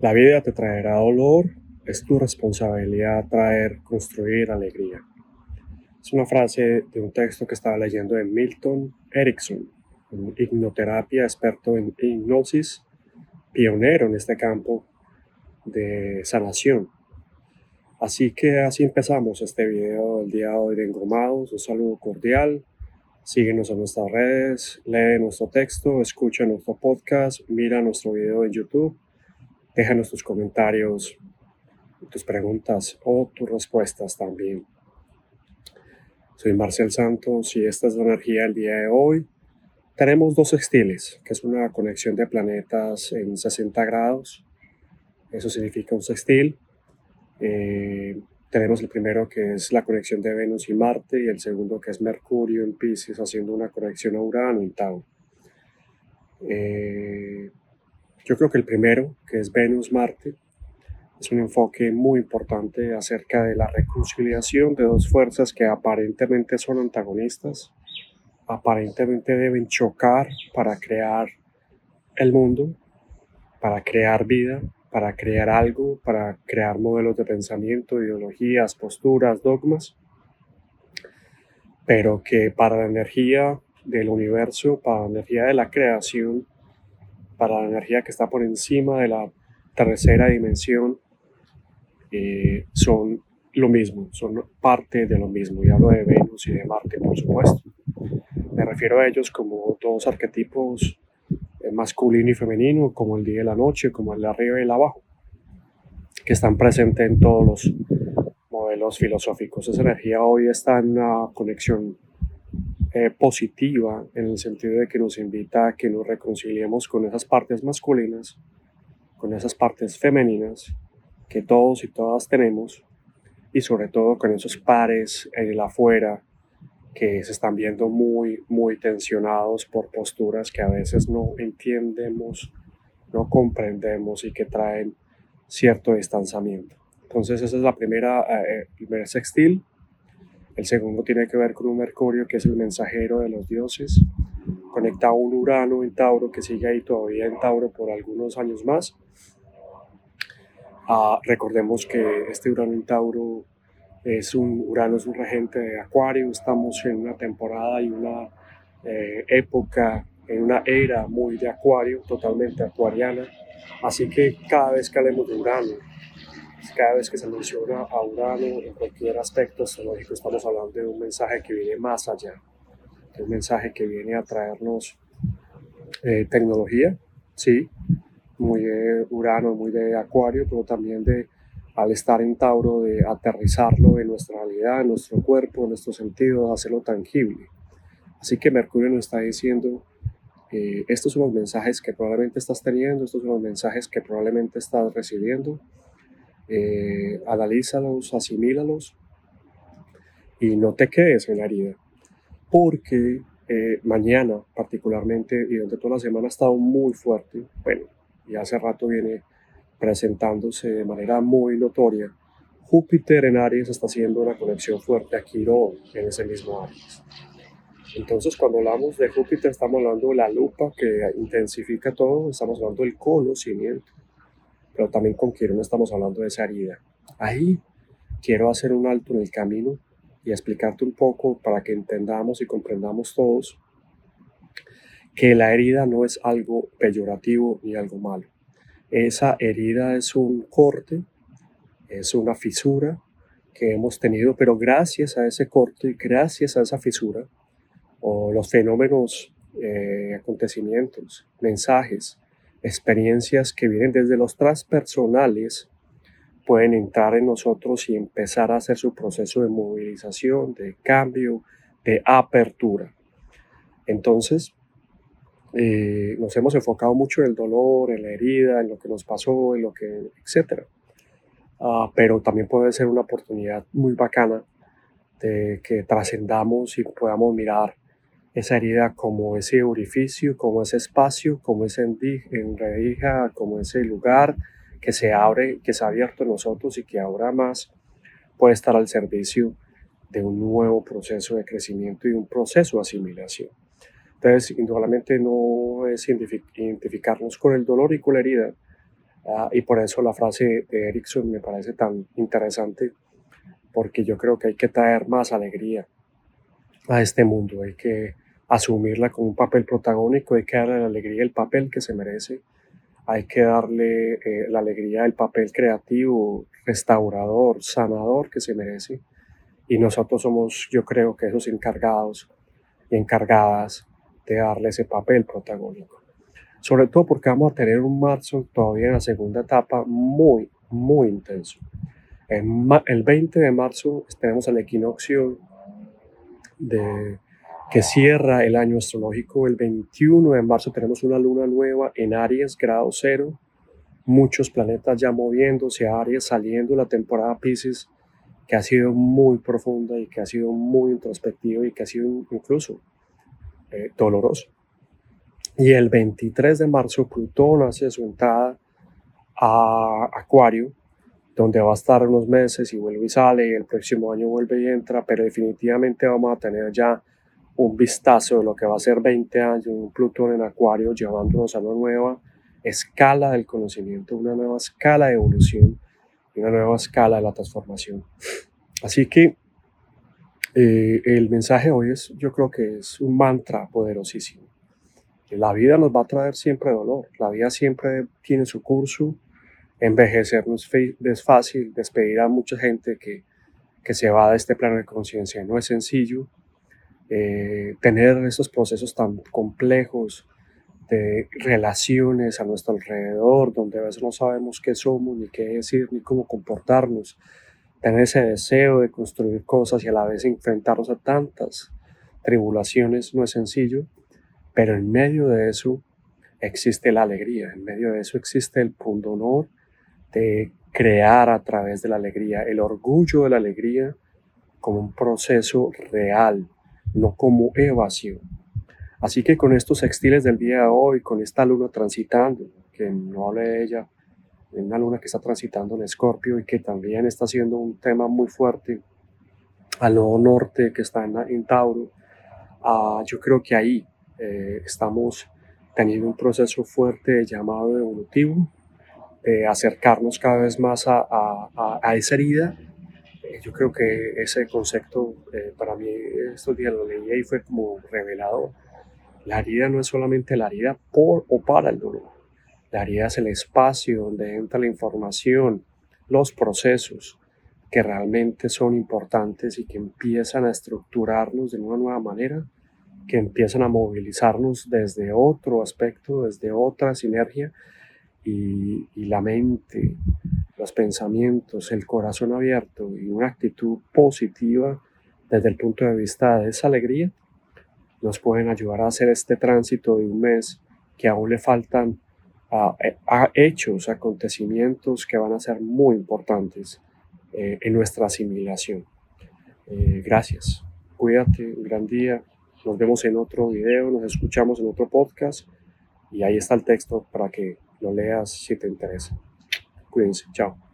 La vida te traerá dolor, es tu responsabilidad traer, construir alegría. Es una frase de un texto que estaba leyendo de Milton Erickson, un hipnoterapia experto en hipnosis, pionero en este campo de sanación. Así que así empezamos este video del día de hoy de Engomados. Un saludo cordial. Síguenos en nuestras redes, lee nuestro texto, escucha nuestro podcast, mira nuestro video en YouTube Déjanos tus comentarios, tus preguntas o tus respuestas también. Soy Marcel Santos y esta es la energía del día de hoy. Tenemos dos sextiles, que es una conexión de planetas en 60 grados. Eso significa un sextil. Eh, tenemos el primero que es la conexión de Venus y Marte y el segundo que es Mercurio en Pisces haciendo una conexión a Urano en Tauro. Eh, yo creo que el primero, que es Venus-Marte, es un enfoque muy importante acerca de la reconciliación de dos fuerzas que aparentemente son antagonistas, aparentemente deben chocar para crear el mundo, para crear vida, para crear algo, para crear modelos de pensamiento, ideologías, posturas, dogmas, pero que para la energía del universo, para la energía de la creación, para la energía que está por encima de la tercera dimensión eh, son lo mismo, son parte de lo mismo. Y hablo de Venus y de Marte, por supuesto. Me refiero a ellos como dos arquetipos eh, masculino y femenino, como el día y la noche, como el arriba y el abajo, que están presentes en todos los modelos filosóficos. Esa energía hoy está en una conexión eh, positiva en el sentido de que nos invita a que nos reconciliemos con esas partes masculinas, con esas partes femeninas que todos y todas tenemos y sobre todo con esos pares en el afuera que se están viendo muy, muy tensionados por posturas que a veces no entendemos, no comprendemos y que traen cierto distanciamiento. Entonces esa es la primera, eh, primer sextil el segundo tiene que ver con un Mercurio que es el mensajero de los dioses. Conecta a un Urano en Tauro que sigue ahí todavía en Tauro por algunos años más. Ah, recordemos que este Urano en Tauro es un Urano es un regente de Acuario. Estamos en una temporada y una eh, época, en una era muy de Acuario, totalmente acuariana. Así que cada vez que hablemos de Urano, cada vez que se menciona a Urano en cualquier aspecto astrológico estamos hablando de un mensaje que viene más allá, de un mensaje que viene a traernos eh, tecnología, sí, muy de Urano, muy de Acuario, pero también de al estar en Tauro de aterrizarlo en nuestra realidad, en nuestro cuerpo, en nuestros sentidos, hacerlo tangible. Así que Mercurio nos está diciendo, eh, estos son los mensajes que probablemente estás teniendo, estos son los mensajes que probablemente estás recibiendo, eh, analízalos, asimílalos y no te quedes en la herida. Porque eh, mañana particularmente y durante toda la semana ha estado muy fuerte, bueno, y hace rato viene presentándose de manera muy notoria. Júpiter en Aries está haciendo una conexión fuerte a Quirón en ese mismo Aries. Entonces, cuando hablamos de Júpiter, estamos hablando de la lupa que intensifica todo, estamos hablando del conocimiento pero también con no estamos hablando de esa herida. Ahí quiero hacer un alto en el camino y explicarte un poco para que entendamos y comprendamos todos que la herida no es algo peyorativo ni algo malo. Esa herida es un corte, es una fisura que hemos tenido, pero gracias a ese corte, gracias a esa fisura, o los fenómenos, eh, acontecimientos, mensajes experiencias que vienen desde los transpersonales pueden entrar en nosotros y empezar a hacer su proceso de movilización, de cambio, de apertura. Entonces, eh, nos hemos enfocado mucho en el dolor, en la herida, en lo que nos pasó, en lo que, etc. Ah, pero también puede ser una oportunidad muy bacana de que trascendamos y podamos mirar esa herida como ese orificio, como ese espacio, como ese enredija, como ese lugar que se abre, que se ha abierto en nosotros y que ahora más puede estar al servicio de un nuevo proceso de crecimiento y un proceso de asimilación. Entonces, indudablemente no es identificarnos con el dolor y con la herida Ah, y por eso la frase de Erickson me parece tan interesante, porque yo creo que hay que traer más alegría a este mundo, hay que asumirla con un papel protagónico, hay que darle la alegría el papel que se merece, hay que darle eh, la alegría el papel creativo, restaurador, sanador que se merece. Y nosotros somos, yo creo que esos encargados y encargadas de darle ese papel protagónico sobre todo porque vamos a tener un marzo todavía en la segunda etapa muy, muy intenso. El 20 de marzo tenemos el equinoccio de, que cierra el año astrológico. El 21 de marzo tenemos una luna nueva en Aries, grado cero. Muchos planetas ya moviéndose a Aries, saliendo la temporada Pisces, que ha sido muy profunda y que ha sido muy introspectiva y que ha sido incluso eh, doloroso. Y el 23 de marzo Plutón hace su entrada a Acuario, donde va a estar unos meses y vuelve y sale, y el próximo año vuelve y entra, pero definitivamente vamos a tener ya un vistazo de lo que va a ser 20 años, un Plutón en Acuario llevándonos a una nueva escala del conocimiento, una nueva escala de evolución una nueva escala de la transformación. Así que eh, el mensaje hoy es, yo creo que es un mantra poderosísimo. La vida nos va a traer siempre dolor, la vida siempre tiene su curso, envejecer no es, fácil, despedir a mucha gente que, que se va de este plano de conciencia no es sencillo, eh, tener esos procesos tan complejos de relaciones a nuestro alrededor, donde a veces no sabemos qué somos, ni qué decir, ni cómo comportarnos, tener ese deseo de construir cosas y a la vez enfrentarnos a tantas tribulaciones no es sencillo. Pero en medio de eso existe la alegría, en medio de eso existe el punto honor de crear a través de la alegría, el orgullo de la alegría como un proceso real, no como evasión. Así que con estos textiles del día de hoy, con esta luna transitando, que no hable de ella, una luna que está transitando en Escorpio y que también está siendo un tema muy fuerte al norte que está en, Tauro, ah, yo creo que ahí eh, estamos teniendo un proceso fuerte llamado evolutivo, de acercarnos cada vez más a, esa herida. Yo creo que ese concepto eh, para mí estos días lo leí y fue como revelador. La herida no es solamente la herida por o para el dolor. La herida es el espacio donde entra la información, los procesos que realmente son importantes y que empiezan a estructurarnos de una nueva manera que empiezan a movilizarnos desde otro aspecto, desde otra sinergia y, la mente, los pensamientos, el corazón abierto y una actitud positiva desde el punto de vista de esa alegría nos pueden ayudar a hacer este tránsito de un mes que aún le faltan a, hechos, acontecimientos que van a ser muy importantes eh, en nuestra asimilación. Eh, gracias. Cuídate, un gran día. Nos vemos en otro video, nos escuchamos en otro podcast y ahí está el texto para que lo leas si te interesa. Crazy. Tchau.